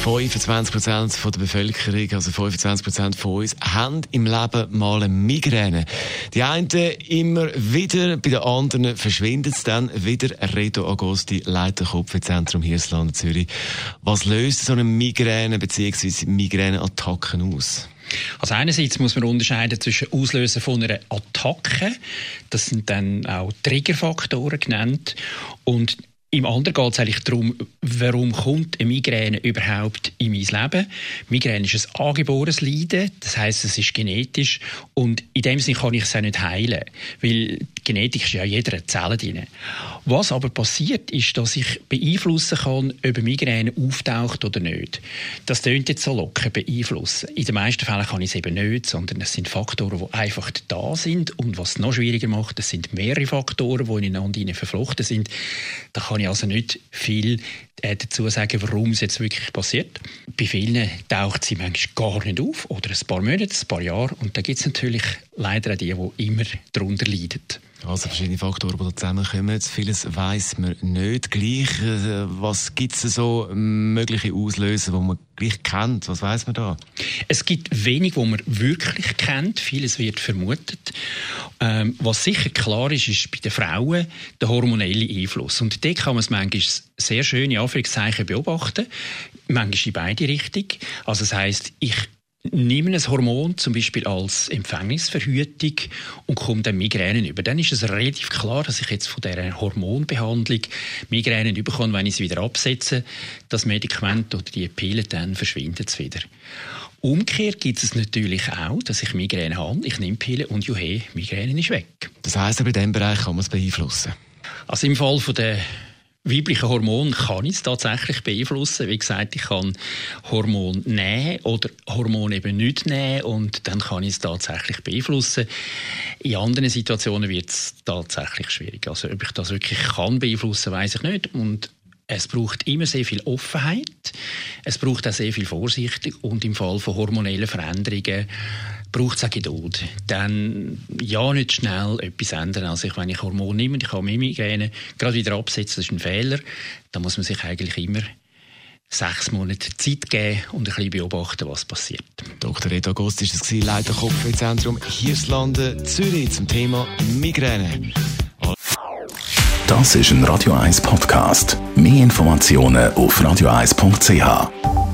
25% der Bevölkerung, also 25% von uns, haben im Leben mal eine Migräne. Die einen immer wieder, bei den anderen verschwindet es dann wieder. Reto Agosti, Leiter Kopfzentrum Hirslande Zürich. Was löst so eine Migräne bzw. Migräneattacken aus? Also einerseits muss man unterscheiden zwischen Auslösen von einer Attacke, das sind dann auch Triggerfaktoren genannt, und im anderen geht es eigentlich darum, warum kommt eine Migräne überhaupt in mein Leben? Migräne ist ein angeborenes Leiden, das heißt, es ist genetisch und in dem Sinne kann ich es auch nicht heilen, weil Genetik ist ja in jeder Zelle drin. Was aber passiert, ist, dass ich beeinflussen kann, ob eine Migräne auftaucht oder nicht. Das tönt jetzt so locker, beeinflussen. In den meisten Fällen kann ich es eben nicht, sondern es sind Faktoren, die einfach da sind und was es noch schwieriger macht, es sind mehrere Faktoren, die ineinander verflochten sind. Da kann ich also nicht viel äh, dazu sagen, warum es jetzt wirklich passiert. Bei vielen taucht sie manchmal gar nicht auf oder ein paar Monate, ein paar Jahre und da gibt es natürlich leider auch die, die immer darunter leiden. Also verschiedene Faktoren, die da zusammenkommen. Vieles weiß man nicht gleich. Äh, was gibt es so mögliche Auslöser, die man gleich kennt? Was weiß man da? Es gibt wenig, wo man wirklich kennt. Vieles wird vermutet. Ähm, was sicher klar ist, ist bei den Frauen der hormonelle Einfluss. Und da kann man es manchmal sehr schön Anführungszeichen beobachten. Manchmal in beide Richtungen. Also das heisst, ich nehmen ein Hormon zum Beispiel als Empfängnisverhütung und kommen dann Migränen über, dann ist es relativ klar, dass ich jetzt von dieser Hormonbehandlung Migränen bekomme, wenn ich sie wieder absetze, das Medikament oder die Pille, dann verschwindet es wieder. Umgekehrt gibt es natürlich auch, dass ich Migräne habe, ich nehme Pille und juhe, Migräne ist weg. Das heisst, aber in diesem Bereich kann man es beeinflussen? Also im Fall von der weibliche Hormon kann ich es tatsächlich beeinflussen. Wie gesagt, ich kann Hormon nehmen oder Hormon eben nicht nehmen und dann kann ich es tatsächlich beeinflussen. In anderen Situationen wird es tatsächlich schwierig. Also ob ich das wirklich kann beeinflussen, weiß ich nicht. Und es braucht immer sehr viel Offenheit. Es braucht auch sehr viel Vorsicht. Und im Fall von hormonellen Veränderungen braucht es auch Geduld. Dann ja nicht schnell etwas ändern. Also ich, wenn ich Hormone nehme, ich habe Migräne, gerade wieder absetzen, das ist ein Fehler. Da muss man sich eigentlich immer sechs Monate Zeit geben und ein bisschen beobachten, was passiert. Dr. Ed August ist es, Leiter Kopfwehzentrum Hirslanden, Zürich zum Thema Migräne. Das ist ein Radio 1 Podcast. Mehr Informationen auf radio1.ch.